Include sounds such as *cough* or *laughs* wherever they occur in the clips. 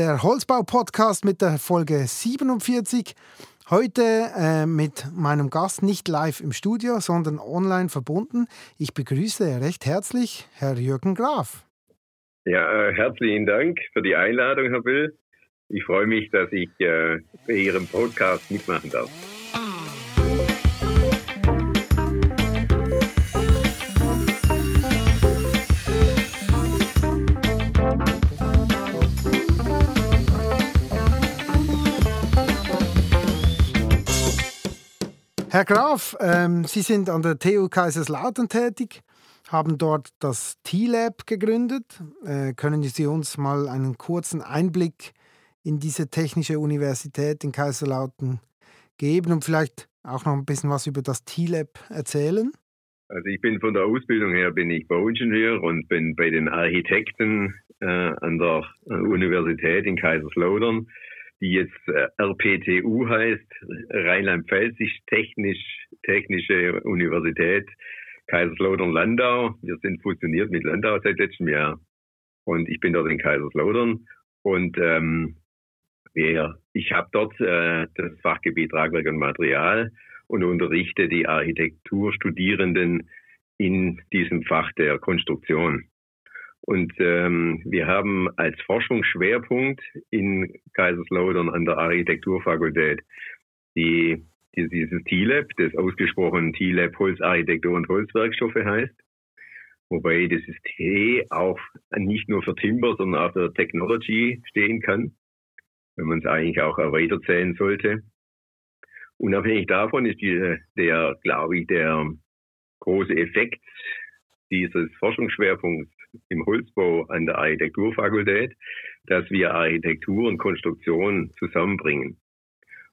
der Holzbau-Podcast mit der Folge 47. Heute äh, mit meinem Gast nicht live im Studio, sondern online verbunden. Ich begrüße recht herzlich Herr Jürgen Graf. Ja, äh, herzlichen Dank für die Einladung, Herr Bill. Ich freue mich, dass ich äh, bei Ihrem Podcast mitmachen darf. Herr Graf, ähm, Sie sind an der TU Kaiserslautern tätig, haben dort das T-Lab gegründet. Äh, können Sie uns mal einen kurzen Einblick in diese Technische Universität in Kaiserslautern geben und vielleicht auch noch ein bisschen was über das T-Lab erzählen? Also ich bin von der Ausbildung her bin ich Bauingenieur und bin bei den Architekten äh, an der Universität in Kaiserslautern die jetzt äh, RPTU heißt, Rheinland-Pfälzisch Technisch, Technische Universität Kaiserslautern-Landau. Wir sind fusioniert mit Landau seit letztem Jahr. Und ich bin dort in Kaiserslautern. Und ähm, wir, ich habe dort äh, das Fachgebiet Tragwerk und Material und unterrichte die Architekturstudierenden in diesem Fach der Konstruktion. Und ähm, wir haben als Forschungsschwerpunkt in Kaiserslautern an der Architekturfakultät die, die dieses T-Lab, das ausgesprochen T-Lab Holzarchitektur und Holzwerkstoffe heißt. Wobei dieses T auch nicht nur für Timber, sondern auch für Technology stehen kann, wenn man es eigentlich auch erweitert sehen sollte. Unabhängig davon ist die, der, glaube ich, der große Effekt dieses Forschungsschwerpunkts im Holzbau an der Architekturfakultät, dass wir Architektur und Konstruktion zusammenbringen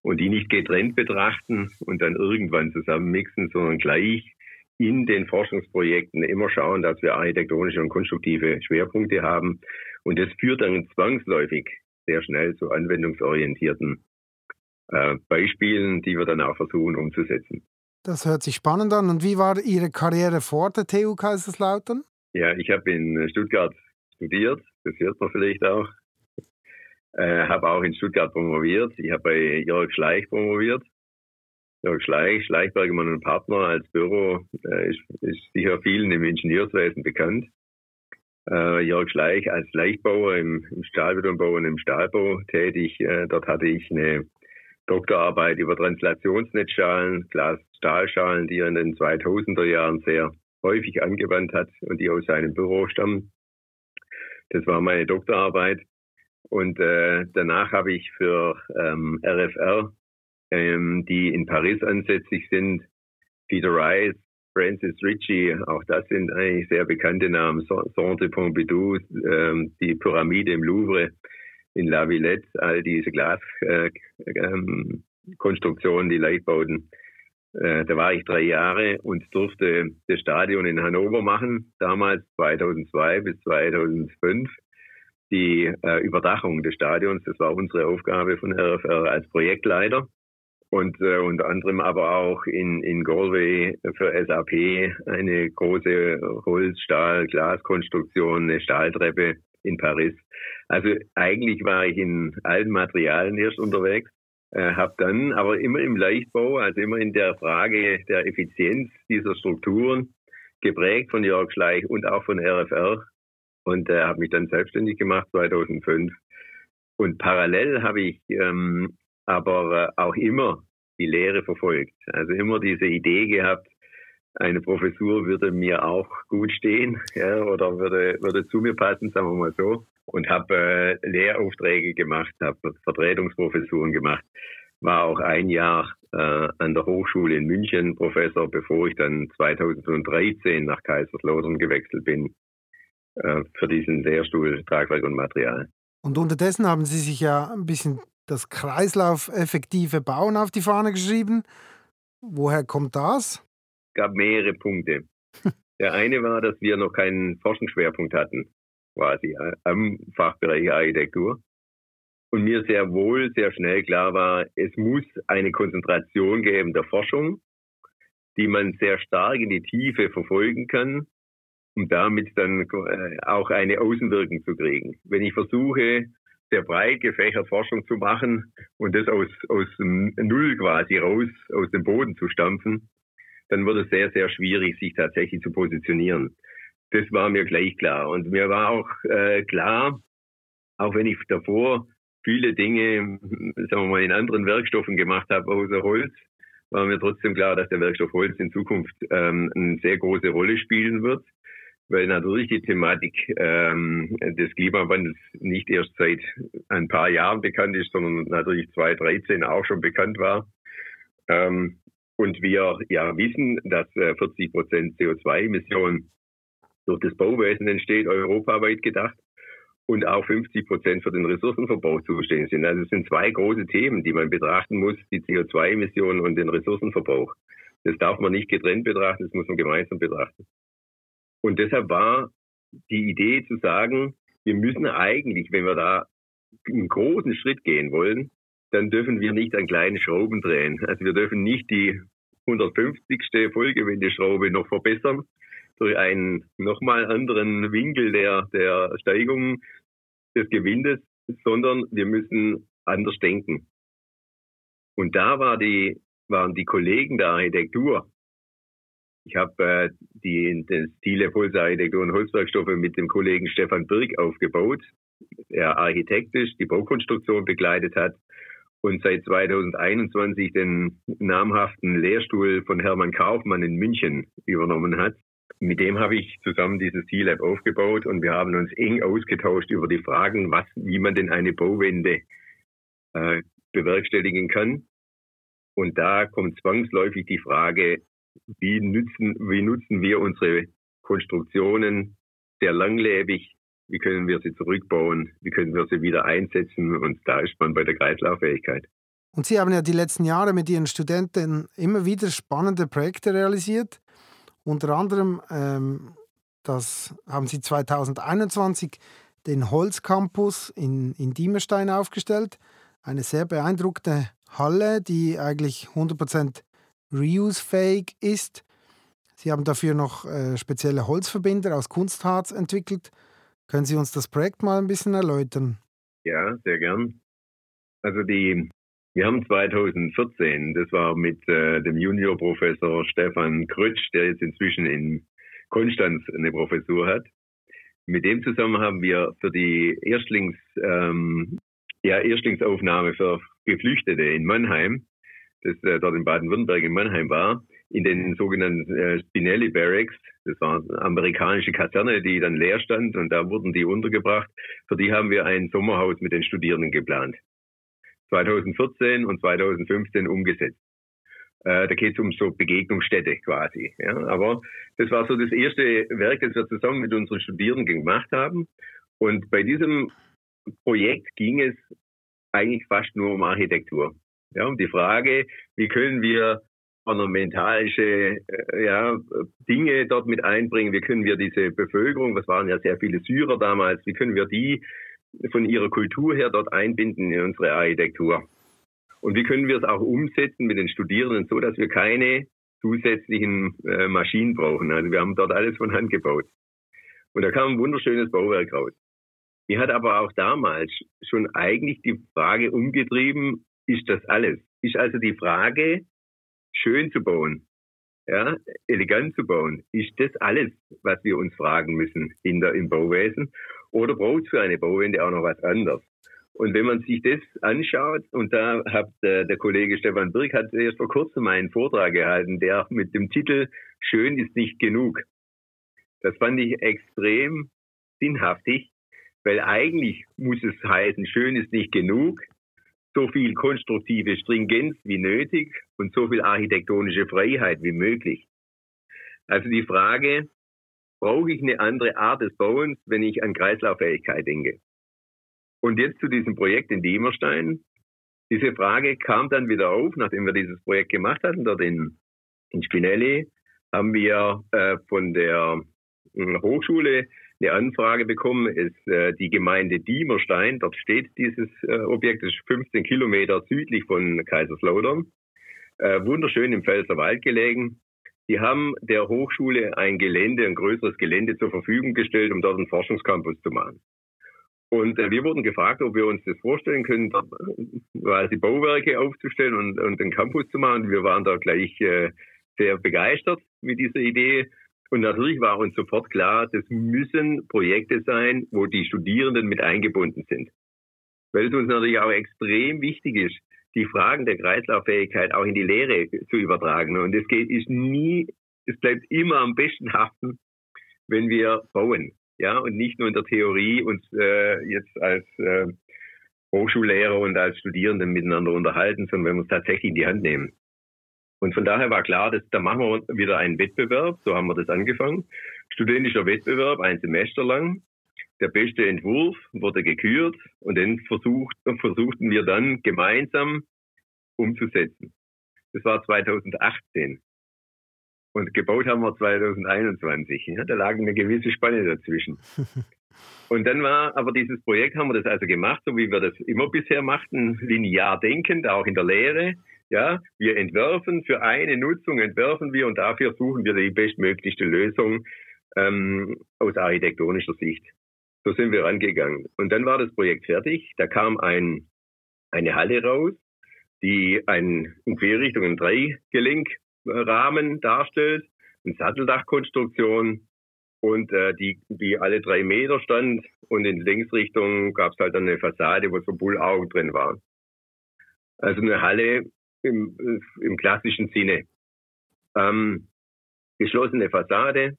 und die nicht getrennt betrachten und dann irgendwann zusammenmixen, sondern gleich in den Forschungsprojekten immer schauen, dass wir architektonische und konstruktive Schwerpunkte haben. Und das führt dann zwangsläufig sehr schnell zu anwendungsorientierten äh, Beispielen, die wir dann auch versuchen umzusetzen. Das hört sich spannend an. Und wie war Ihre Karriere vor der TU Kaiserslautern? Ja, ich habe in Stuttgart studiert, das hört man vielleicht auch. Äh, habe auch in Stuttgart promoviert. Ich habe bei Jörg Schleich promoviert. Jörg Schleich, Schleichbergemann und Partner als Büro äh, ist, ist, sicher vielen im Ingenieurswesen bekannt. Äh, Jörg Schleich als Leichtbauer im, im Stahlbetonbau und im Stahlbau tätig. Äh, dort hatte ich eine Doktorarbeit über Translationsnetzschalen, Glas-Stahlschalen, die in den 2000er Jahren sehr häufig angewandt hat und die aus seinem Büro stammen. Das war meine Doktorarbeit. Und äh, danach habe ich für ähm, RFR, ähm, die in Paris ansässig sind, Peter Rice, Francis Ritchie, auch das sind eigentlich sehr bekannte Namen, Centre Pompidou, ähm, die Pyramide im Louvre in La Villette, all diese Glaskonstruktionen, äh, ähm, die Leichtbauten äh, da war ich drei Jahre und durfte das Stadion in Hannover machen, damals 2002 bis 2005. Die äh, Überdachung des Stadions, das war unsere Aufgabe von RFR als Projektleiter. Und äh, unter anderem aber auch in, in Galway für SAP eine große Holz-, Stahl-, Glaskonstruktion, eine Stahltreppe in Paris. Also eigentlich war ich in allen Materialien erst unterwegs äh, habe dann aber immer im Leichtbau, also immer in der Frage der Effizienz dieser Strukturen, geprägt von Jörg Schleich und auch von RFR und äh, habe mich dann selbstständig gemacht 2005. Und parallel habe ich ähm, aber äh, auch immer die Lehre verfolgt. Also immer diese Idee gehabt, eine Professur würde mir auch gut stehen *laughs* ja, oder würde, würde zu mir passen, sagen wir mal so und habe äh, Lehraufträge gemacht, habe Vertretungsprofessuren gemacht, war auch ein Jahr äh, an der Hochschule in München Professor, bevor ich dann 2013 nach Kaiserslautern gewechselt bin äh, für diesen Lehrstuhl Tragwerk und Material. Und unterdessen haben Sie sich ja ein bisschen das kreislaufeffektive Bauen auf die Fahne geschrieben. Woher kommt das? Es gab mehrere Punkte. *laughs* Der eine war, dass wir noch keinen Forschungsschwerpunkt hatten quasi am Fachbereich Architektur. Und mir sehr wohl, sehr schnell klar war, es muss eine Konzentration geben der Forschung, die man sehr stark in die Tiefe verfolgen kann, um damit dann äh, auch eine Außenwirkung zu kriegen. Wenn ich versuche, sehr breit gefächert Forschung zu machen und das aus, aus Null quasi raus, aus dem Boden zu stampfen, dann wird es sehr, sehr schwierig, sich tatsächlich zu positionieren. Das war mir gleich klar. Und mir war auch äh, klar, auch wenn ich davor viele Dinge, sagen wir mal, in anderen Werkstoffen gemacht habe, außer Holz, war mir trotzdem klar, dass der Werkstoff Holz in Zukunft ähm, eine sehr große Rolle spielen wird weil natürlich die Thematik ähm, des Klimawandels nicht erst seit ein paar Jahren bekannt ist, sondern natürlich 2013 auch schon bekannt war. Ähm, und wir ja wissen, dass äh, 40 Prozent CO2-Emissionen durch das Bauwesen entsteht, europaweit gedacht, und auch 50 Prozent für den Ressourcenverbrauch zuständig sind. Also es sind zwei große Themen, die man betrachten muss, die CO2-Emissionen und den Ressourcenverbrauch. Das darf man nicht getrennt betrachten, das muss man gemeinsam betrachten. Und deshalb war die Idee zu sagen, wir müssen eigentlich, wenn wir da einen großen Schritt gehen wollen, dann dürfen wir nicht an kleinen Schrauben drehen. Also wir dürfen nicht die 150. Vollgewindeschraube noch verbessern durch einen nochmal anderen Winkel der, der Steigung des Gewindes, sondern wir müssen anders denken. Und da war die, waren die Kollegen der Architektur ich habe äh, die, das Stile Pulsarchitektur und Holzwerkstoffe mit dem Kollegen Stefan Birk aufgebaut, der architektisch die Baukonstruktion begleitet hat und seit 2021 den namhaften Lehrstuhl von Hermann Kaufmann in München übernommen hat. Mit dem habe ich zusammen dieses T-Lab aufgebaut und wir haben uns eng ausgetauscht über die Fragen, was, wie man denn eine Bauwende äh, bewerkstelligen kann. Und da kommt zwangsläufig die Frage, wie nutzen, wie nutzen wir unsere Konstruktionen sehr langlebig, wie können wir sie zurückbauen, wie können wir sie wieder einsetzen und da ist man bei der Kreislauffähigkeit. Und Sie haben ja die letzten Jahre mit Ihren Studenten immer wieder spannende Projekte realisiert. Unter anderem ähm, das haben Sie 2021 den Holzcampus in, in Diemerstein aufgestellt. Eine sehr beeindruckende Halle, die eigentlich 100% reuse-fähig ist. Sie haben dafür noch äh, spezielle Holzverbinder aus Kunstharz entwickelt. Können Sie uns das Projekt mal ein bisschen erläutern? Ja, sehr gern. Also die, wir haben 2014, das war mit äh, dem Juniorprofessor Stefan Krütsch, der jetzt inzwischen in Konstanz eine Professur hat. Mit dem zusammen haben wir für die Erstlings, ähm, ja, Erstlingsaufnahme für Geflüchtete in Mannheim das äh, dort in Baden-Württemberg in Mannheim war, in den sogenannten äh, Spinelli Barracks. Das war eine amerikanische Kaserne, die dann leer stand und da wurden die untergebracht. Für die haben wir ein Sommerhaus mit den Studierenden geplant. 2014 und 2015 umgesetzt. Äh, da geht es um so Begegnungsstätte quasi. Ja. Aber das war so das erste Werk, das wir zusammen mit unseren Studierenden gemacht haben. Und bei diesem Projekt ging es eigentlich fast nur um Architektur. Ja, um die Frage, wie können wir ornamentalische äh, ja, Dinge dort mit einbringen, wie können wir diese Bevölkerung, was waren ja sehr viele Syrer damals, wie können wir die von ihrer Kultur her dort einbinden in unsere Architektur? Und wie können wir es auch umsetzen mit den Studierenden so, dass wir keine zusätzlichen äh, Maschinen brauchen? Also wir haben dort alles von Hand gebaut. Und da kam ein wunderschönes Bauwerk raus. Die hat aber auch damals schon eigentlich die Frage umgetrieben, ist das alles. Ist also die Frage, schön zu bauen, ja, elegant zu bauen, ist das alles, was wir uns fragen müssen in der, im Bauwesen? Oder braucht es für eine Bauwende auch noch was anderes? Und wenn man sich das anschaut, und da hat äh, der Kollege Stefan Birk hat erst vor kurzem einen Vortrag gehalten, der mit dem Titel Schön ist nicht genug. Das fand ich extrem sinnhaftig, weil eigentlich muss es heißen, schön ist nicht genug, so viel konstruktive Stringenz wie nötig und so viel architektonische Freiheit wie möglich. Also die Frage, brauche ich eine andere Art des Bauens, wenn ich an Kreislauffähigkeit denke? Und jetzt zu diesem Projekt in Diemerstein. Diese Frage kam dann wieder auf, nachdem wir dieses Projekt gemacht hatten, dort in, in Spinelli, haben wir äh, von der äh, Hochschule eine Anfrage bekommen, ist äh, die Gemeinde Diemerstein. Dort steht dieses äh, Objekt, ist 15 Kilometer südlich von Kaiserslautern. Äh, wunderschön im Pfälzerwald gelegen. Die haben der Hochschule ein Gelände, ein größeres Gelände zur Verfügung gestellt, um dort einen Forschungscampus zu machen. Und äh, wir wurden gefragt, ob wir uns das vorstellen können, da, quasi Bauwerke aufzustellen und, und einen Campus zu machen. Wir waren da gleich äh, sehr begeistert mit dieser Idee. Und natürlich war uns sofort klar, das müssen Projekte sein, wo die Studierenden mit eingebunden sind. Weil es uns natürlich auch extrem wichtig ist, die Fragen der Kreislauffähigkeit auch in die Lehre zu übertragen. Und es geht, ist nie, es bleibt immer am besten haften, wenn wir bauen. Ja, und nicht nur in der Theorie uns äh, jetzt als äh, Hochschullehrer und als Studierenden miteinander unterhalten, sondern wenn wir es tatsächlich in die Hand nehmen. Und von daher war klar, dass, da machen wir wieder einen Wettbewerb, so haben wir das angefangen. Studentischer Wettbewerb, ein Semester lang. Der beste Entwurf wurde gekürt und den versucht, versuchten wir dann gemeinsam umzusetzen. Das war 2018. Und gebaut haben wir 2021. Ja, da lag eine gewisse Spanne dazwischen. *laughs* Und dann war aber dieses Projekt, haben wir das also gemacht, so wie wir das immer bisher machten, linear denkend, auch in der Lehre. Ja, wir entwerfen für eine Nutzung, entwerfen wir und dafür suchen wir die bestmöglichste Lösung ähm, aus architektonischer Sicht. So sind wir rangegangen. Und dann war das Projekt fertig. Da kam ein, eine Halle raus, die ein, in Querrichtung einen Dreigelenkrahmen darstellt, eine Satteldachkonstruktion und äh, die, die alle drei Meter stand und in Längsrichtung gab es halt dann eine Fassade, wo so Bullaugen drin waren. Also eine Halle im, im klassischen Sinne. Ähm, geschlossene Fassade.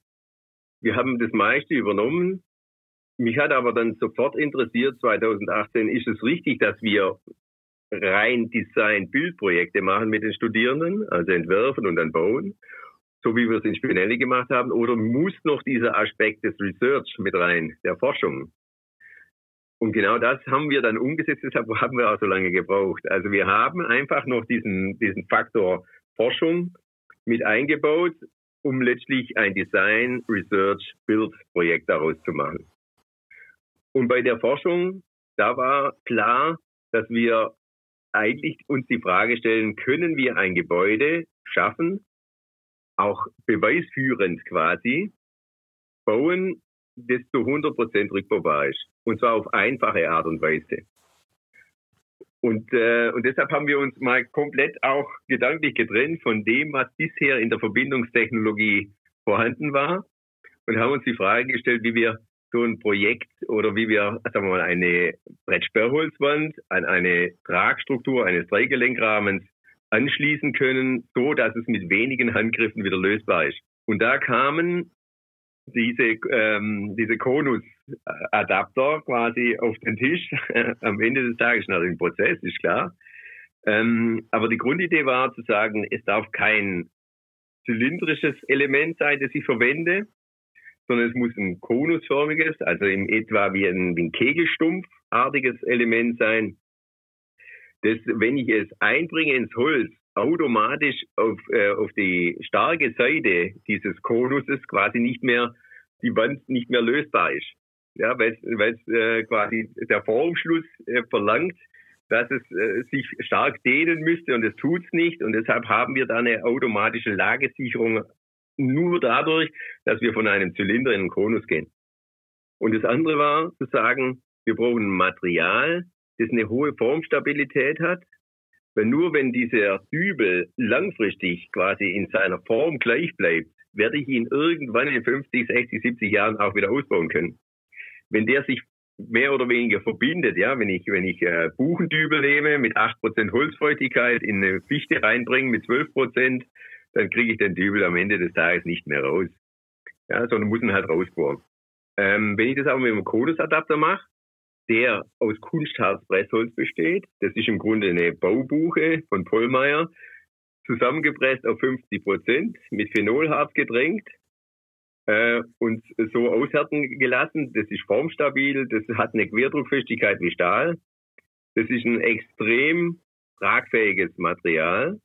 Wir haben das meiste übernommen. Mich hat aber dann sofort interessiert, 2018, ist es richtig, dass wir rein Design-Bildprojekte machen mit den Studierenden, also entwerfen und dann bauen, so wie wir es in Spinelli gemacht haben, oder muss noch dieser Aspekt des Research mit rein, der Forschung? Und genau das haben wir dann umgesetzt, deshalb haben wir auch so lange gebraucht. Also wir haben einfach noch diesen, diesen Faktor Forschung mit eingebaut, um letztlich ein Design, Research, Build Projekt daraus zu machen. Und bei der Forschung, da war klar, dass wir eigentlich uns die Frage stellen, können wir ein Gebäude schaffen, auch beweisführend quasi, bauen, das zu 100% rückbaubar ist. Und zwar auf einfache Art und Weise. Und, äh, und deshalb haben wir uns mal komplett auch gedanklich getrennt von dem, was bisher in der Verbindungstechnologie vorhanden war und haben uns die Frage gestellt, wie wir so ein Projekt oder wie wir, sagen wir mal, eine Brettsperrholzwand an eine Tragstruktur eines Dreigelenkrahmens anschließen können, so dass es mit wenigen Handgriffen wieder lösbar ist. Und da kamen diese, ähm, diese Konus-Adapter quasi auf den Tisch. *laughs* Am Ende des Tages natürlich ein Prozess, ist klar. Ähm, aber die Grundidee war zu sagen, es darf kein zylindrisches Element sein, das ich verwende, sondern es muss ein konusförmiges, also in etwa wie ein, wie ein Kegelstumpfartiges Element sein, das, wenn ich es einbringe ins Holz, automatisch auf, äh, auf die starke Seite dieses Konuses quasi nicht mehr, die Wand nicht mehr lösbar ist. Ja, weil es äh, quasi der Formschluss äh, verlangt, dass es äh, sich stark dehnen müsste und es tut es nicht. Und deshalb haben wir da eine automatische Lagesicherung nur dadurch, dass wir von einem Zylinder in einen Konus gehen. Und das andere war zu sagen, wir brauchen ein Material, das eine hohe Formstabilität hat, weil nur wenn dieser Dübel langfristig quasi in seiner Form gleich bleibt, werde ich ihn irgendwann in 50, 60, 70 Jahren auch wieder ausbauen können. Wenn der sich mehr oder weniger verbindet, ja, wenn ich, wenn ich äh, Buchendübel nehme mit 8% Holzfeuchtigkeit in eine Fichte reinbringe mit 12%, dann kriege ich den Dübel am Ende des Tages nicht mehr raus. Ja, sondern muss ihn halt rausbohren. Ähm, wenn ich das aber mit einem Konusadapter mache, der aus Kunstharzpressholz besteht. Das ist im Grunde eine Baubuche von Pollmeier, zusammengepresst auf 50 Prozent, mit Phenolharz gedrängt äh, und so aushärten gelassen. Das ist formstabil, das hat eine Querdruckfestigkeit wie Stahl. Das ist ein extrem tragfähiges Material,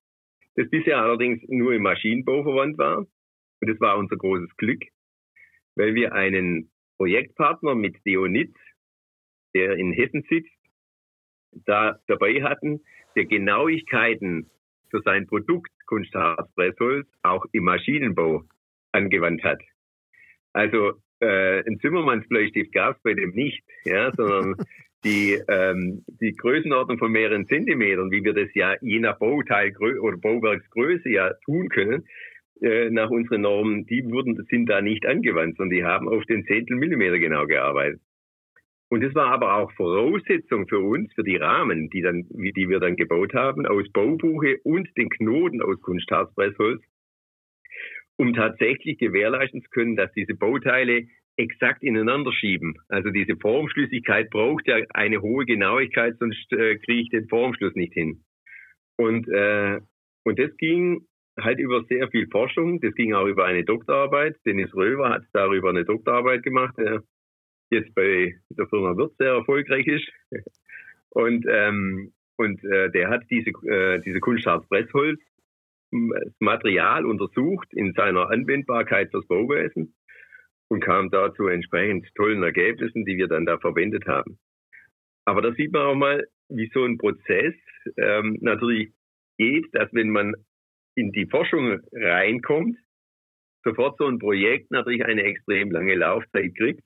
das bisher allerdings nur im Maschinenbau verwandt war. Und das war unser großes Glück, weil wir einen Projektpartner mit Deonit der in Hessen sitzt, da dabei hatten, der Genauigkeiten für sein Produkt Kunstharzpressholz auch im Maschinenbau angewandt hat. Also äh, ein Zimmermannsbleistift gab es bei dem nicht, ja, sondern *laughs* die, ähm, die Größenordnung von mehreren Zentimetern, wie wir das ja je nach Bauteil oder Bauwerksgröße ja tun können, äh, nach unseren Normen, die wurden, sind da nicht angewandt, sondern die haben auf den Zehntel Millimeter genau gearbeitet. Und das war aber auch Voraussetzung für uns, für die Rahmen, die, dann, die wir dann gebaut haben, aus Baubuche und den Knoten aus Kunstharzpressholz, um tatsächlich gewährleisten zu können, dass diese Bauteile exakt ineinander schieben. Also diese Formschlüssigkeit braucht ja eine hohe Genauigkeit, sonst äh, kriege ich den Formschluss nicht hin. Und, äh, und das ging halt über sehr viel Forschung. Das ging auch über eine Doktorarbeit. Dennis Röver hat darüber eine Doktorarbeit gemacht, der jetzt bei der Firma Wirth sehr erfolgreich ist. Und, ähm, und äh, der hat diese, äh, diese Kunstharz-Pressholz Material untersucht in seiner Anwendbarkeit fürs Bauwesen und kam da zu entsprechend tollen Ergebnissen, die wir dann da verwendet haben. Aber da sieht man auch mal, wie so ein Prozess ähm, natürlich geht, dass wenn man in die Forschung reinkommt, sofort so ein Projekt natürlich eine extrem lange Laufzeit kriegt,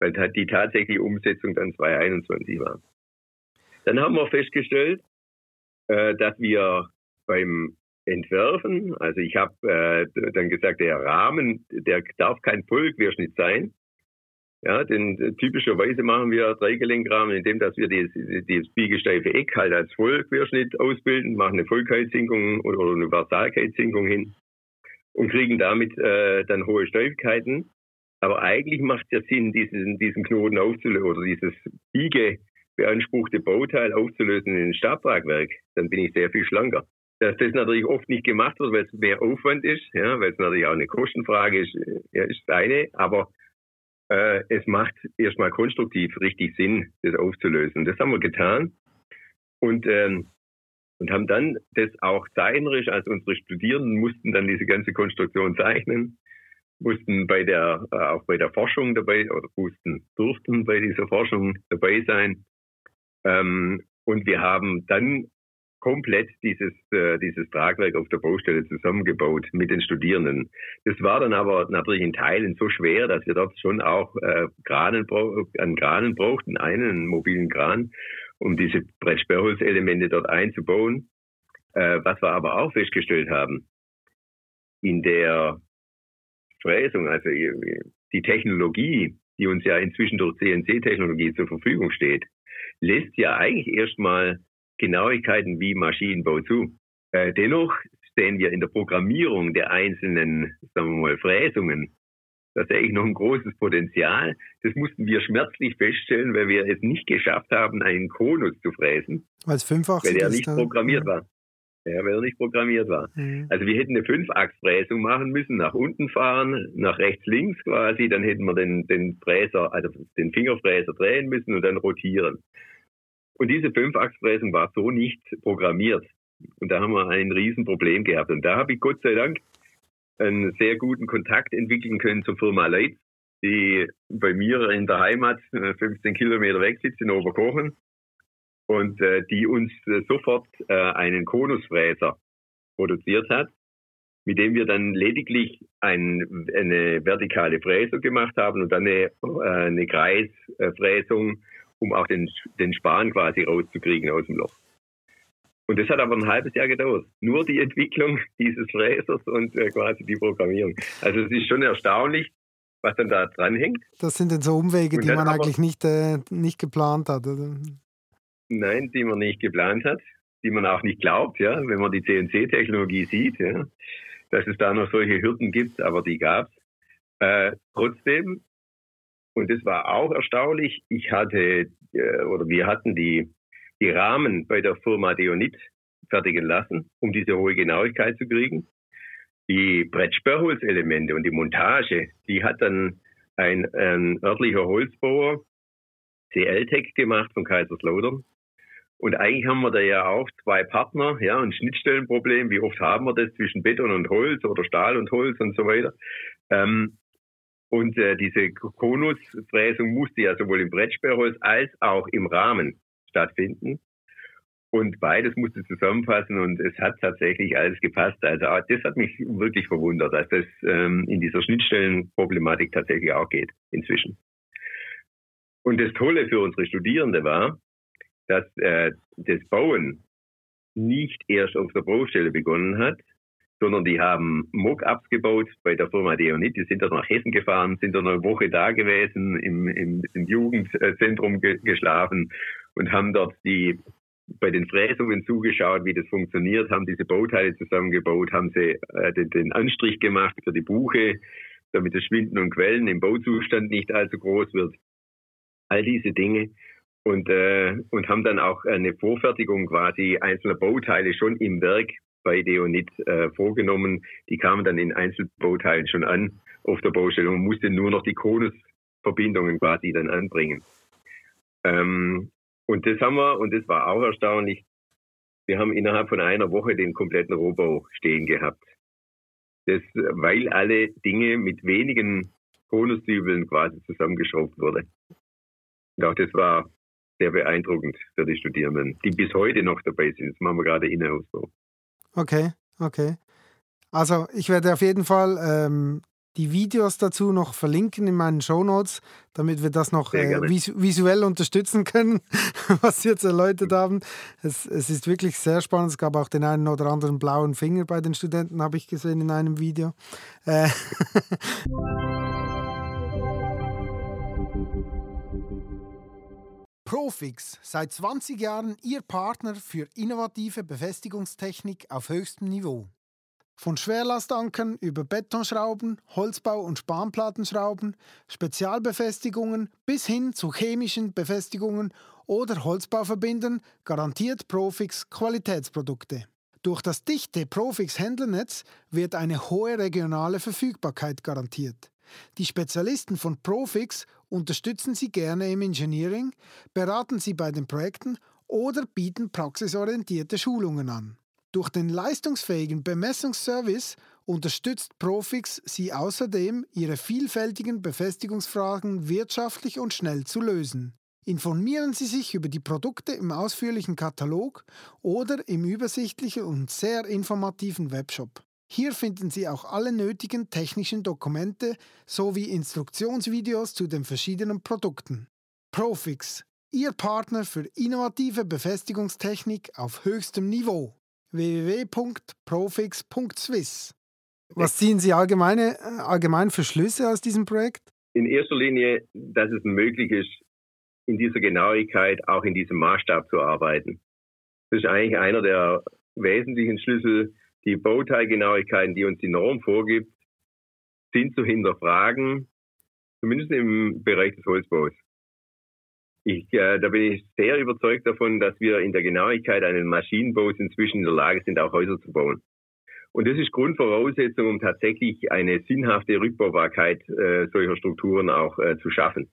weil die tatsächliche Umsetzung dann 2021 war. Dann haben wir festgestellt, äh, dass wir beim Entwerfen, also ich habe äh, dann gesagt, der Rahmen, der darf kein Vollquerschnitt sein, ja, denn äh, typischerweise machen wir Dreigelenkrahmen, indem dass wir das, biegesteife Eck halt als Vollquerschnitt ausbilden, machen eine Vollkeitszinkung oder eine Versalkeitszinkung hin und kriegen damit äh, dann hohe Steifigkeiten. Aber eigentlich macht es ja Sinn, diesen, diesen Knoten aufzulösen oder dieses biegebeanspruchte Bauteil aufzulösen in ein Stabtragwerk. Dann bin ich sehr viel schlanker. Dass das natürlich oft nicht gemacht wird, weil es mehr Aufwand ist, ja, weil es natürlich auch eine Kostenfrage ist, ja, ist eine. Aber äh, es macht erstmal konstruktiv richtig Sinn, das aufzulösen. Das haben wir getan und, ähm, und haben dann das auch zeichnerisch, also unsere Studierenden mussten dann diese ganze Konstruktion zeichnen, mussten bei der, äh, auch bei der Forschung dabei oder mussten, durften bei dieser Forschung dabei sein. Ähm, und wir haben dann komplett dieses, äh, dieses Tragwerk auf der Baustelle zusammengebaut mit den Studierenden. Das war dann aber natürlich in Teilen so schwer, dass wir dort schon auch äh, Kranen, an Kranen brauchten, einen mobilen Kran, um diese Brettsperrholzelemente dort einzubauen. Äh, was wir aber auch festgestellt haben, in der Fräsung, also die Technologie, die uns ja inzwischen durch CNC-Technologie zur Verfügung steht, lässt ja eigentlich erstmal Genauigkeiten wie Maschinenbau zu. Äh, dennoch sehen wir in der Programmierung der einzelnen, sagen wir mal, Fräsungen, da sehe ich noch ein großes Potenzial. Das mussten wir schmerzlich feststellen, weil wir es nicht geschafft haben, einen Konus zu fräsen. Als Fünfachs Weil er nicht programmiert war. Ja, weil er nicht programmiert war. Mhm. Also wir hätten eine Fünfachsfräsung machen müssen, nach unten fahren, nach rechts, links quasi, dann hätten wir den, den Fräser, also den Fingerfräser drehen müssen und dann rotieren. Und diese Fünfachsfräsung war so nicht programmiert. Und da haben wir ein Riesenproblem gehabt. Und da habe ich Gott sei Dank einen sehr guten Kontakt entwickeln können zur Firma Leitz, die bei mir in der Heimat 15 äh, Kilometer weg sitzt in Oberkochen und äh, die uns äh, sofort äh, einen Konusfräser produziert hat, mit dem wir dann lediglich ein, eine vertikale Fräsung gemacht haben und dann eine, äh, eine Kreisfräsung um auch den, den Span quasi rauszukriegen aus dem Loch. Und das hat aber ein halbes Jahr gedauert. Nur die Entwicklung *laughs* dieses Fräsers und äh, quasi die Programmierung. Also es ist schon erstaunlich, was dann da dranhängt. Das sind dann so Umwege, die man eigentlich nicht, äh, nicht geplant hat, oder? Nein, die man nicht geplant hat, die man auch nicht glaubt, ja, wenn man die CNC-Technologie sieht, ja, dass es da noch solche Hürden gibt, aber die gab es. Äh, trotzdem und das war auch erstaunlich. Ich hatte, äh, oder wir hatten die, die Rahmen bei der Firma Deonit fertigen lassen, um diese hohe Genauigkeit zu kriegen. Die Brettsperrholzelemente und die Montage, die hat dann ein, ein örtlicher Holzbauer, CL-Tech gemacht von Kaiserslautern. Und eigentlich haben wir da ja auch zwei Partner, ja, ein Schnittstellenproblem. Wie oft haben wir das zwischen Beton und Holz oder Stahl und Holz und so weiter? Ähm, und äh, diese Konusfräsung musste ja sowohl im Brettsperrholz als auch im Rahmen stattfinden. Und beides musste zusammenpassen und es hat tatsächlich alles gepasst. Also ah, das hat mich wirklich verwundert, dass das ähm, in dieser Schnittstellenproblematik tatsächlich auch geht inzwischen. Und das Tolle für unsere Studierende war, dass äh, das Bauen nicht erst auf der Baustelle begonnen hat, sondern die haben Mock-ups gebaut bei der Firma Deonit. Die sind dann nach Hessen gefahren, sind dann eine Woche da gewesen, im, im, im Jugendzentrum ge geschlafen und haben dort die bei den Fräsungen zugeschaut, wie das funktioniert, haben diese Bauteile zusammengebaut, haben sie äh, den, den, Anstrich gemacht für die Buche, damit das Schwinden und Quellen im Bauzustand nicht allzu groß wird. All diese Dinge. Und, äh, und haben dann auch eine Vorfertigung quasi einzelner Bauteile schon im Werk bei Deonit äh, vorgenommen. Die kamen dann in Einzelbauteilen schon an auf der Baustelle und musste nur noch die Konusverbindungen quasi dann anbringen. Ähm, und das haben wir, und das war auch erstaunlich, wir haben innerhalb von einer Woche den kompletten Rohbau stehen gehabt. Das, weil alle Dinge mit wenigen Konusdübeln quasi zusammengeschraubt wurde. Und auch das war sehr beeindruckend für die Studierenden, die bis heute noch dabei sind. Das machen wir gerade Innenausbau. Okay, okay. Also ich werde auf jeden Fall ähm, die Videos dazu noch verlinken in meinen Show Notes, damit wir das noch äh, vis visuell unterstützen können, *laughs* was Sie jetzt erläutert haben. Es, es, ist wirklich sehr spannend. Es gab auch den einen oder anderen blauen Finger bei den Studenten, habe ich gesehen in einem Video. Äh *laughs* Profix, seit 20 Jahren Ihr Partner für innovative Befestigungstechnik auf höchstem Niveau. Von Schwerlastankern über Betonschrauben, Holzbau- und Spanplattenschrauben, Spezialbefestigungen bis hin zu chemischen Befestigungen oder Holzbauverbindern garantiert Profix Qualitätsprodukte. Durch das dichte Profix-Händlernetz wird eine hohe regionale Verfügbarkeit garantiert. Die Spezialisten von Profix unterstützen Sie gerne im Engineering, beraten Sie bei den Projekten oder bieten praxisorientierte Schulungen an. Durch den leistungsfähigen Bemessungsservice unterstützt Profix Sie außerdem, Ihre vielfältigen Befestigungsfragen wirtschaftlich und schnell zu lösen. Informieren Sie sich über die Produkte im ausführlichen Katalog oder im übersichtlichen und sehr informativen Webshop. Hier finden Sie auch alle nötigen technischen Dokumente sowie Instruktionsvideos zu den verschiedenen Produkten. Profix, Ihr Partner für innovative Befestigungstechnik auf höchstem Niveau www.profix.swiss. Was ziehen Sie allgemeine, allgemein für Schlüsse aus diesem Projekt? In erster Linie, dass es möglich ist, in dieser Genauigkeit auch in diesem Maßstab zu arbeiten. Das ist eigentlich einer der wesentlichen Schlüssel. Die Bauteilgenauigkeiten, die uns die Norm vorgibt, sind zu hinterfragen, zumindest im Bereich des Holzbaus. Ich, äh, da bin ich sehr überzeugt davon, dass wir in der Genauigkeit eines Maschinenbaus inzwischen in der Lage sind, auch Häuser zu bauen. Und das ist Grundvoraussetzung, um tatsächlich eine sinnhafte Rückbaubarkeit äh, solcher Strukturen auch äh, zu schaffen.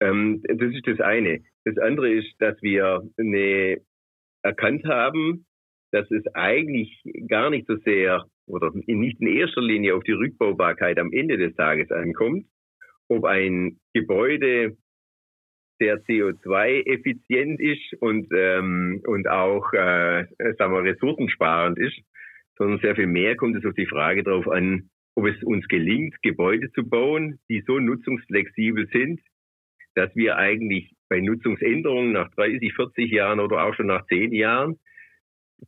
Ähm, das ist das eine. Das andere ist, dass wir eine, erkannt haben, dass es eigentlich gar nicht so sehr oder nicht in erster Linie auf die Rückbaubarkeit am Ende des Tages ankommt, ob ein Gebäude sehr CO2-effizient ist und, ähm, und auch äh, sagen wir, ressourcensparend ist, sondern sehr viel mehr kommt es auf die Frage darauf an, ob es uns gelingt, Gebäude zu bauen, die so nutzungsflexibel sind, dass wir eigentlich bei Nutzungsänderungen nach 30, 40 Jahren oder auch schon nach 10 Jahren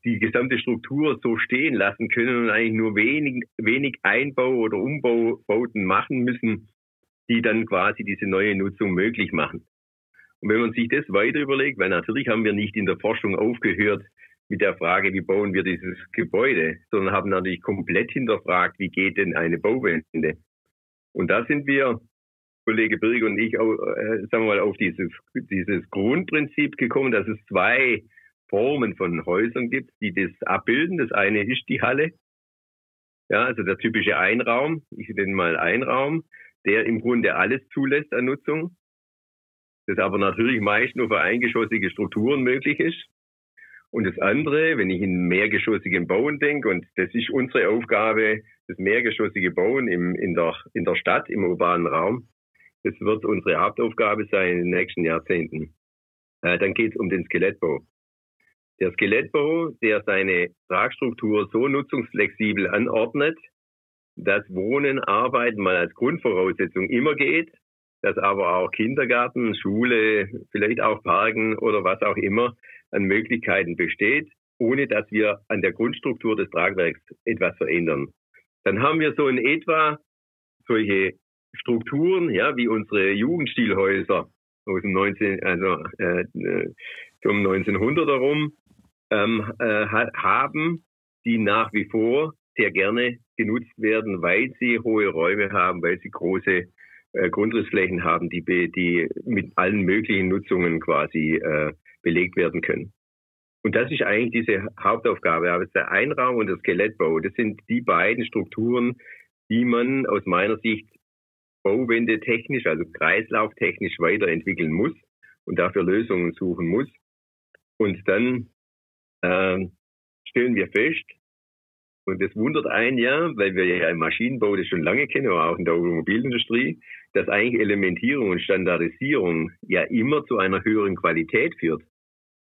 die gesamte Struktur so stehen lassen können und eigentlich nur wenig, wenig Einbau- oder Umbaubauten machen müssen, die dann quasi diese neue Nutzung möglich machen. Und wenn man sich das weiter überlegt, weil natürlich haben wir nicht in der Forschung aufgehört mit der Frage, wie bauen wir dieses Gebäude, sondern haben natürlich komplett hinterfragt, wie geht denn eine Bauwende. Und da sind wir, Kollege Birg und ich, äh, sagen wir mal, auf dieses, dieses Grundprinzip gekommen, dass es zwei Formen von Häusern gibt, die das abbilden. Das eine ist die Halle, ja, also der typische Einraum, ich nenne mal Einraum, der im Grunde alles zulässt an Nutzung das aber natürlich meist nur für eingeschossige Strukturen möglich ist. Und das andere, wenn ich in mehrgeschossigen Bauen denke, und das ist unsere Aufgabe, das mehrgeschossige Bauen im, in, der, in der Stadt, im urbanen Raum, das wird unsere Hauptaufgabe sein in den nächsten Jahrzehnten. Äh, dann geht es um den Skelettbau. Der Skelettbau, der seine Tragstruktur so nutzungsflexibel anordnet, dass Wohnen, Arbeiten mal als Grundvoraussetzung immer geht, dass aber auch Kindergarten, Schule, vielleicht auch Parken oder was auch immer an Möglichkeiten besteht, ohne dass wir an der Grundstruktur des Tragwerks etwas verändern. Dann haben wir so in etwa solche Strukturen, ja, wie unsere Jugendstilhäuser aus dem 19, also äh, um 1900 herum ähm, äh, haben, die nach wie vor sehr gerne genutzt werden, weil sie hohe Räume haben, weil sie große äh, Grundrissflächen haben, die, die mit allen möglichen Nutzungen quasi äh, belegt werden können. Und das ist eigentlich diese Hauptaufgabe. Aber der Einraum und der Skelettbau, das sind die beiden Strukturen, die man aus meiner Sicht Bauwende technisch, also kreislauftechnisch weiterentwickeln muss und dafür Lösungen suchen muss. Und dann äh, stellen wir fest, und das wundert einen ja, weil wir ja im Maschinenbau das schon lange kennen, aber auch in der Automobilindustrie, dass eigentlich Elementierung und Standardisierung ja immer zu einer höheren Qualität führt.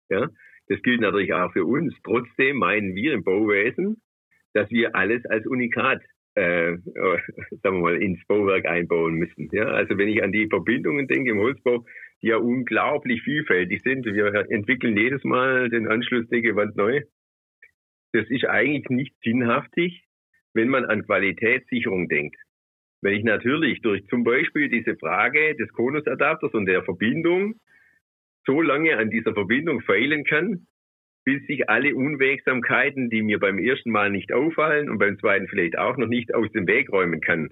Ja, das gilt natürlich auch für uns. Trotzdem meinen wir im Bauwesen, dass wir alles als Unikat äh, *laughs* sagen wir mal, ins Bauwerk einbauen müssen. Ja, also wenn ich an die Verbindungen denke im Holzbau, die ja unglaublich vielfältig sind. Wir entwickeln jedes Mal den Anschluss dicke Wand neu. Das ist eigentlich nicht sinnhaftig, wenn man an Qualitätssicherung denkt. Wenn ich natürlich durch zum Beispiel diese Frage des Konusadapters und der Verbindung so lange an dieser Verbindung feilen kann, bis sich alle Unwegsamkeiten, die mir beim ersten Mal nicht auffallen und beim zweiten vielleicht auch noch nicht aus dem Weg räumen kann.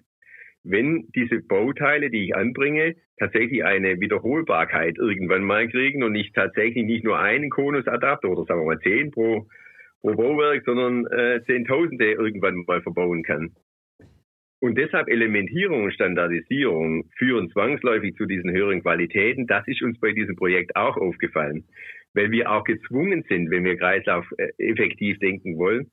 Wenn diese Bauteile, die ich anbringe, tatsächlich eine Wiederholbarkeit irgendwann mal kriegen und ich tatsächlich nicht nur einen Konusadapter oder sagen wir mal zehn pro, pro Bauwerk, sondern äh, Zehntausende irgendwann mal verbauen kann. Und deshalb Elementierung und Standardisierung führen zwangsläufig zu diesen höheren Qualitäten. Das ist uns bei diesem Projekt auch aufgefallen weil wir auch gezwungen sind, wenn wir Kreislauf äh, effektiv denken wollen,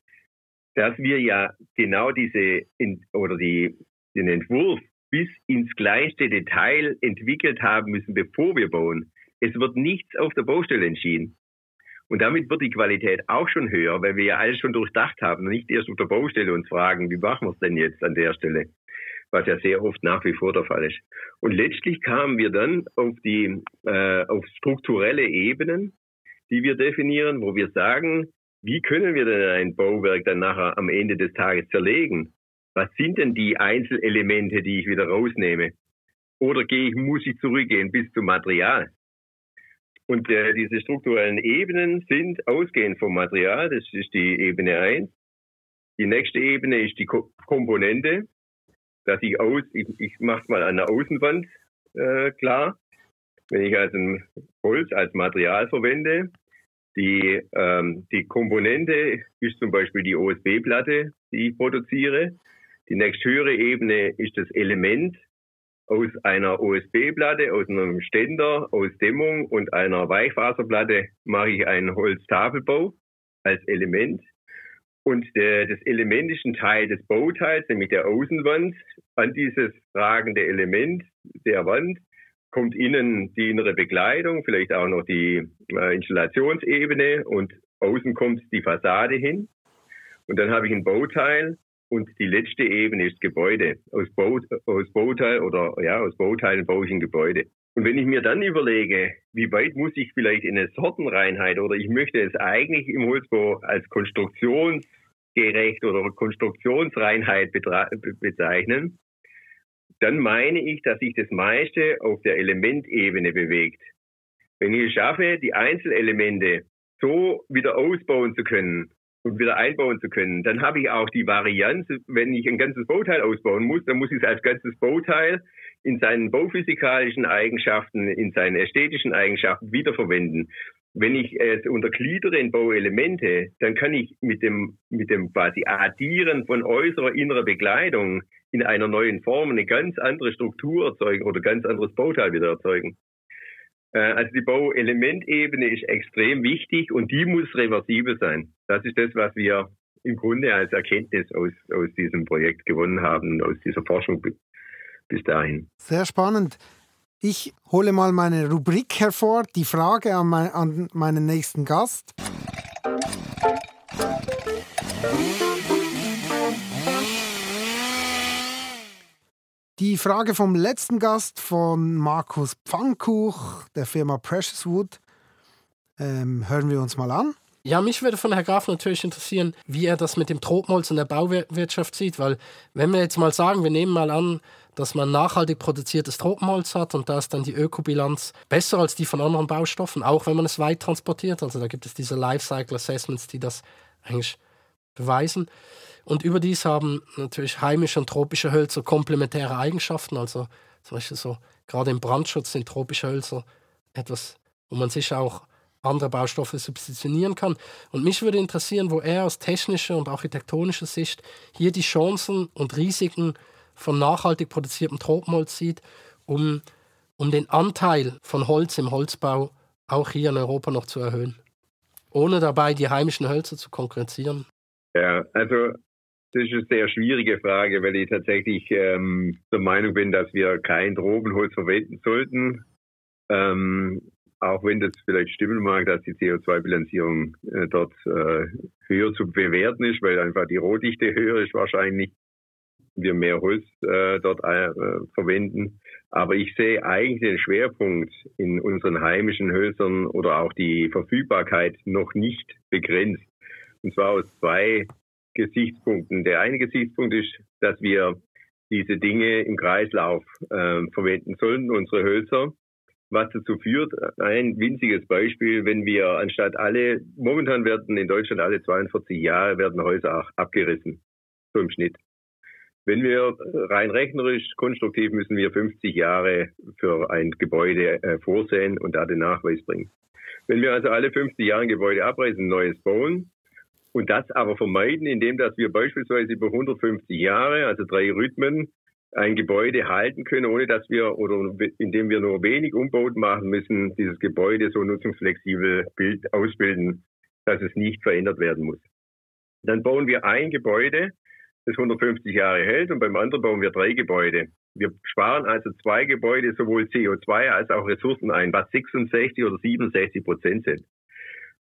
dass wir ja genau diese oder die, den Entwurf bis ins kleinste Detail entwickelt haben müssen, bevor wir bauen. Es wird nichts auf der Baustelle entschieden. Und damit wird die Qualität auch schon höher, weil wir ja alles schon durchdacht haben und nicht erst auf der Baustelle uns fragen, wie machen wir es denn jetzt an der Stelle? Was ja sehr oft nach wie vor der Fall ist. Und letztlich kamen wir dann auf die, äh, auf strukturelle Ebenen, die wir definieren, wo wir sagen, wie können wir denn ein Bauwerk dann nachher am Ende des Tages zerlegen? Was sind denn die Einzelelemente, die ich wieder rausnehme? Oder gehe ich, muss ich zurückgehen bis zum Material? Und äh, diese strukturellen Ebenen sind ausgehend vom Material, das ist die Ebene 1. Die nächste Ebene ist die Ko Komponente, dass ich aus, ich, ich mache mal an der Außenwand äh, klar. Wenn ich also Holz als Material verwende, die, ähm, die Komponente ist zum Beispiel die OSB-Platte, die ich produziere. Die nächsthöhere Ebene ist das Element aus einer OSB-Platte, aus einem Ständer, aus Dämmung und einer Weichfaserplatte mache ich einen Holztafelbau als Element. Und der, das Element ist ein Teil des Bauteils, nämlich der Außenwand, an dieses tragende Element der Wand kommt innen die innere Bekleidung, vielleicht auch noch die äh, Installationsebene und außen kommt die Fassade hin. Und dann habe ich ein Bauteil und die letzte Ebene ist Gebäude. Aus, Bau, aus Bauteil oder ja, aus Bauteilen baue ich ein Gebäude. Und wenn ich mir dann überlege, wie weit muss ich vielleicht in eine Sortenreinheit oder ich möchte es eigentlich im Holzbau als konstruktionsgerecht oder Konstruktionsreinheit bezeichnen, dann meine ich, dass sich das meiste auf der Elementebene bewegt. Wenn ich es schaffe, die Einzelelemente so wieder ausbauen zu können und wieder einbauen zu können, dann habe ich auch die Varianz, wenn ich ein ganzes Bauteil ausbauen muss, dann muss ich es als ganzes Bauteil in seinen bauphysikalischen Eigenschaften, in seinen ästhetischen Eigenschaften wiederverwenden. Wenn ich es untergliedere in Bauelemente, dann kann ich mit dem, mit dem quasi Addieren von äußerer innerer Bekleidung in einer neuen Form eine ganz andere Struktur erzeugen oder ganz anderes Bauteil wieder erzeugen. Äh, also die Bauelementebene ist extrem wichtig und die muss reversibel sein. Das ist das, was wir im Grunde als Erkenntnis aus, aus diesem Projekt gewonnen haben, aus dieser Forschung bis dahin. Sehr spannend. Ich hole mal meine Rubrik hervor, die Frage an, mein, an meinen nächsten Gast. Die Frage vom letzten Gast von Markus Pfannkuch der Firma Precious Wood ähm, hören wir uns mal an. Ja, mich würde von Herrn Graf natürlich interessieren, wie er das mit dem Tropenholz in der Bauwirtschaft sieht, weil wenn wir jetzt mal sagen, wir nehmen mal an, dass man nachhaltig produziertes Tropenholz hat und da ist dann die Ökobilanz besser als die von anderen Baustoffen, auch wenn man es weit transportiert. Also da gibt es diese Lifecycle Assessments, die das eigentlich beweisen. Und überdies haben natürlich heimische und tropische Hölzer komplementäre Eigenschaften. Also zum Beispiel so, gerade im Brandschutz sind tropische Hölzer etwas, wo man sich auch andere Baustoffe substituieren kann. Und mich würde interessieren, wo er aus technischer und architektonischer Sicht hier die Chancen und Risiken von nachhaltig produziertem Tropenholz sieht, um, um den Anteil von Holz im Holzbau auch hier in Europa noch zu erhöhen, ohne dabei die heimischen Hölzer zu konkurrenzieren. Ja, also das ist eine sehr schwierige Frage, weil ich tatsächlich ähm, der Meinung bin, dass wir kein Tropenholz verwenden sollten. Ähm, auch wenn das vielleicht stimmen mag, dass die CO2-Bilanzierung äh, dort äh, höher zu bewerten ist, weil einfach die Rohdichte höher ist wahrscheinlich, wir mehr Holz äh, dort äh, verwenden. Aber ich sehe eigentlich den Schwerpunkt in unseren heimischen Hölzern oder auch die Verfügbarkeit noch nicht begrenzt. Und zwar aus zwei Gesichtspunkten. Der eine Gesichtspunkt ist, dass wir diese Dinge im Kreislauf äh, verwenden sollen, unsere Hölzer. Was dazu führt, ein winziges Beispiel, wenn wir anstatt alle, momentan werden in Deutschland alle 42 Jahre werden Häuser abgerissen. So im Schnitt. Wenn wir rein rechnerisch, konstruktiv müssen wir 50 Jahre für ein Gebäude äh, vorsehen und da den Nachweis bringen. Wenn wir also alle 50 Jahre ein Gebäude abreißen, neues bauen, und das aber vermeiden, indem dass wir beispielsweise über 150 Jahre, also drei Rhythmen, ein Gebäude halten können, ohne dass wir oder indem wir nur wenig Umbauten machen müssen, dieses Gebäude so nutzungsflexibel bild, ausbilden, dass es nicht verändert werden muss. Dann bauen wir ein Gebäude, das 150 Jahre hält und beim anderen bauen wir drei Gebäude. Wir sparen also zwei Gebäude sowohl CO2 als auch Ressourcen ein, was 66 oder 67 Prozent sind.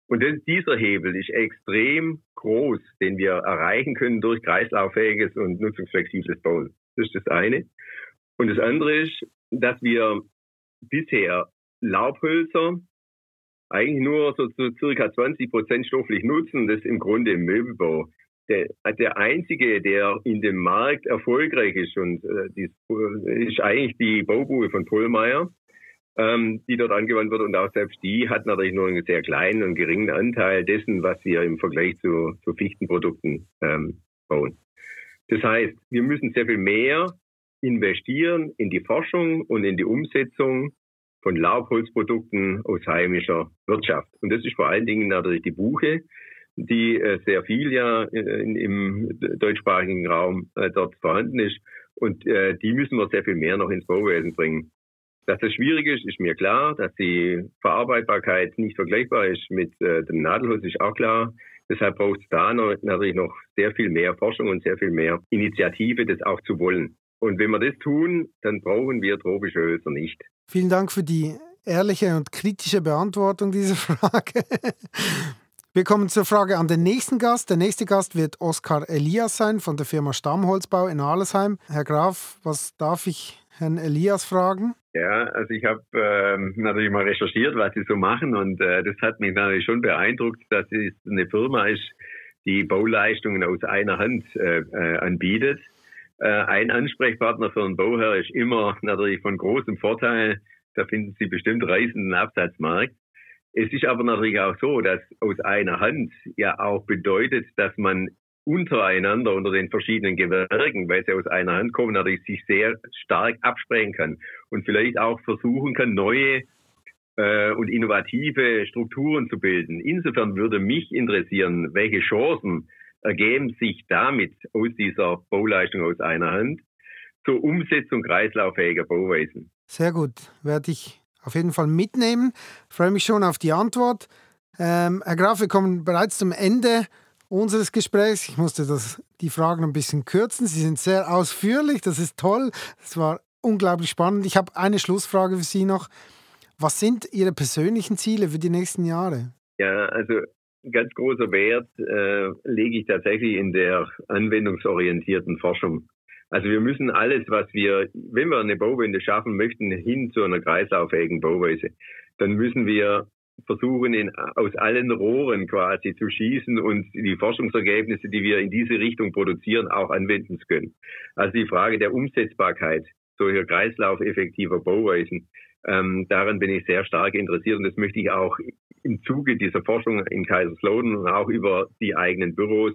Und das, dieser Hebel ist extrem groß, den wir erreichen können durch kreislauffähiges und nutzungsflexibles Bauen. Das ist das eine. Und das andere ist, dass wir bisher Laubhölzer eigentlich nur so, so circa 20 Prozent stofflich nutzen, das im Grunde im Möbelbau. Der, der einzige, der in dem Markt erfolgreich ist, und äh, dies, ist eigentlich die Baubuhe von Pollmeier ähm, die dort angewandt wird. Und auch selbst die hat natürlich nur einen sehr kleinen und geringen Anteil dessen, was wir im Vergleich zu, zu Fichtenprodukten ähm, bauen. Das heißt, wir müssen sehr viel mehr investieren in die Forschung und in die Umsetzung von Laubholzprodukten aus heimischer Wirtschaft. Und das ist vor allen Dingen natürlich die Buche, die äh, sehr viel ja äh, im deutschsprachigen Raum äh, dort vorhanden ist. Und die müssen wir sehr viel mehr noch ins Bauwesen bringen. Dass das schwierig ist, ist mir klar. Dass die Verarbeitbarkeit nicht vergleichbar ist mit äh, dem Nadelholz, ist auch klar. Deshalb braucht es da noch, natürlich noch sehr viel mehr Forschung und sehr viel mehr Initiative, das auch zu wollen. Und wenn wir das tun, dann brauchen wir tropische Hölzer nicht. Vielen Dank für die ehrliche und kritische Beantwortung dieser *laughs* Frage. Wir kommen zur Frage an den nächsten Gast. Der nächste Gast wird Oskar Elias sein von der Firma Stammholzbau in Arlesheim. Herr Graf, was darf ich Herrn Elias fragen? Ja, also ich habe ähm, natürlich mal recherchiert, was sie so machen und äh, das hat mich natürlich schon beeindruckt, dass es eine Firma ist, die Bauleistungen aus einer Hand äh, äh, anbietet. Äh, ein Ansprechpartner für einen Bauherr ist immer natürlich von großem Vorteil. Da finden Sie bestimmt reisenden Absatzmarkt. Es ist aber natürlich auch so, dass aus einer Hand ja auch bedeutet, dass man untereinander unter den verschiedenen Gewerken, weil sie aus einer Hand kommen, natürlich sich sehr stark absprechen kann und vielleicht auch versuchen kann, neue äh, und innovative Strukturen zu bilden. Insofern würde mich interessieren, welche Chancen ergeben sich damit aus dieser Bauleistung aus einer Hand zur Umsetzung kreislauffähiger Bauweisen. Sehr gut, werde ich auf jeden Fall mitnehmen. Freue mich schon auf die Antwort. Ähm, Herr Graf, wir kommen bereits zum Ende unseres Gesprächs. Ich musste das, die Fragen ein bisschen kürzen. Sie sind sehr ausführlich, das ist toll. Es war unglaublich spannend. Ich habe eine Schlussfrage für Sie noch. Was sind Ihre persönlichen Ziele für die nächsten Jahre? Ja, also ganz großer Wert äh, lege ich tatsächlich in der anwendungsorientierten Forschung. Also wir müssen alles, was wir, wenn wir eine Bauwende schaffen möchten, hin zu einer kreislauffähigen Bauweise, dann müssen wir versuchen, in, aus allen Rohren quasi zu schießen und die Forschungsergebnisse, die wir in diese Richtung produzieren, auch anwenden zu können. Also die Frage der Umsetzbarkeit solcher kreislaufeffektiver Bauweisen, ähm, daran bin ich sehr stark interessiert und das möchte ich auch im Zuge dieser Forschung in Kaiserslautern und auch über die eigenen Büros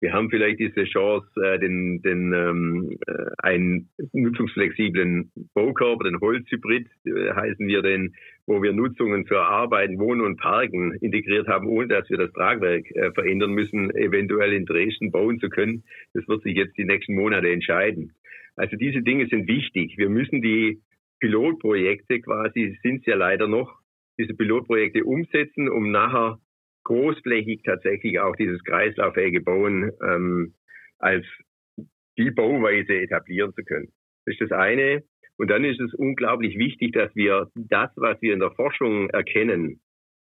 wir haben vielleicht diese Chance, äh, den, den ähm, äh, einen nutzungsflexiblen Baukörper, den Holzhybrid äh, heißen wir den, wo wir Nutzungen für Arbeiten, Wohnen und Parken integriert haben, ohne dass wir das Tragwerk äh, verändern müssen, eventuell in Dresden bauen zu können. Das wird sich jetzt die nächsten Monate entscheiden. Also diese Dinge sind wichtig. Wir müssen die Pilotprojekte quasi, sind es ja leider noch, diese Pilotprojekte umsetzen, um nachher großflächig tatsächlich auch dieses kreislauffähige Bauen ähm, als die Bauweise etablieren zu können. Das ist das eine. Und dann ist es unglaublich wichtig, dass wir das, was wir in der Forschung erkennen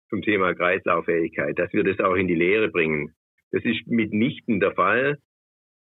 zum Thema Kreislauffähigkeit, dass wir das auch in die Lehre bringen. Das ist mitnichten der Fall.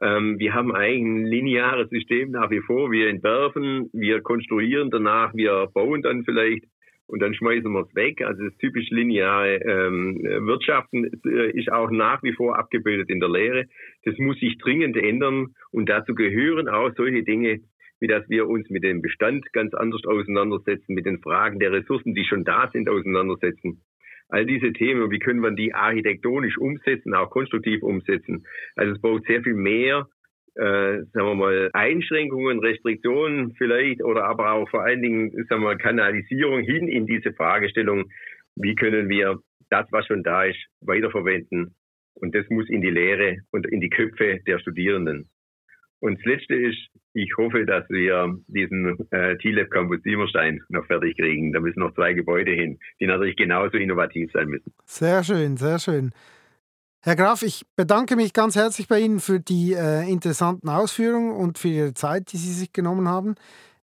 Ähm, wir haben ein lineares System nach wie vor. Wir entwerfen, wir konstruieren danach, wir bauen dann vielleicht und dann schmeißen wir es weg. Also das typisch lineare ähm, Wirtschaften äh, ist auch nach wie vor abgebildet in der Lehre. Das muss sich dringend ändern und dazu gehören auch solche Dinge, wie dass wir uns mit dem Bestand ganz anders auseinandersetzen, mit den Fragen der Ressourcen, die schon da sind, auseinandersetzen. All diese Themen, wie können wir die architektonisch umsetzen, auch konstruktiv umsetzen. Also es braucht sehr viel mehr äh, sagen wir mal, Einschränkungen, Restriktionen vielleicht oder aber auch vor allen Dingen, sagen wir Kanalisierung hin in diese Fragestellung, wie können wir das, was schon da ist, weiterverwenden. Und das muss in die Lehre und in die Köpfe der Studierenden. Und das Letzte ist, ich hoffe, dass wir diesen äh, TLab Campus Siemerstein noch fertig kriegen. Da müssen noch zwei Gebäude hin, die natürlich genauso innovativ sein müssen. Sehr schön, sehr schön. Herr Graf, ich bedanke mich ganz herzlich bei Ihnen für die äh, interessanten Ausführungen und für Ihre Zeit, die Sie sich genommen haben.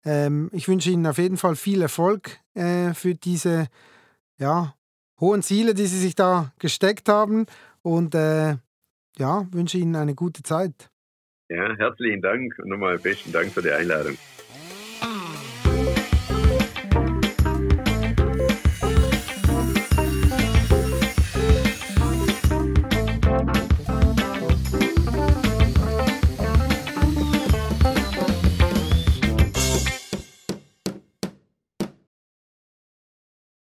Ähm, ich wünsche Ihnen auf jeden Fall viel Erfolg äh, für diese ja, hohen Ziele, die Sie sich da gesteckt haben und äh, ja, wünsche Ihnen eine gute Zeit. Ja, herzlichen Dank und nochmal besten Dank für die Einladung.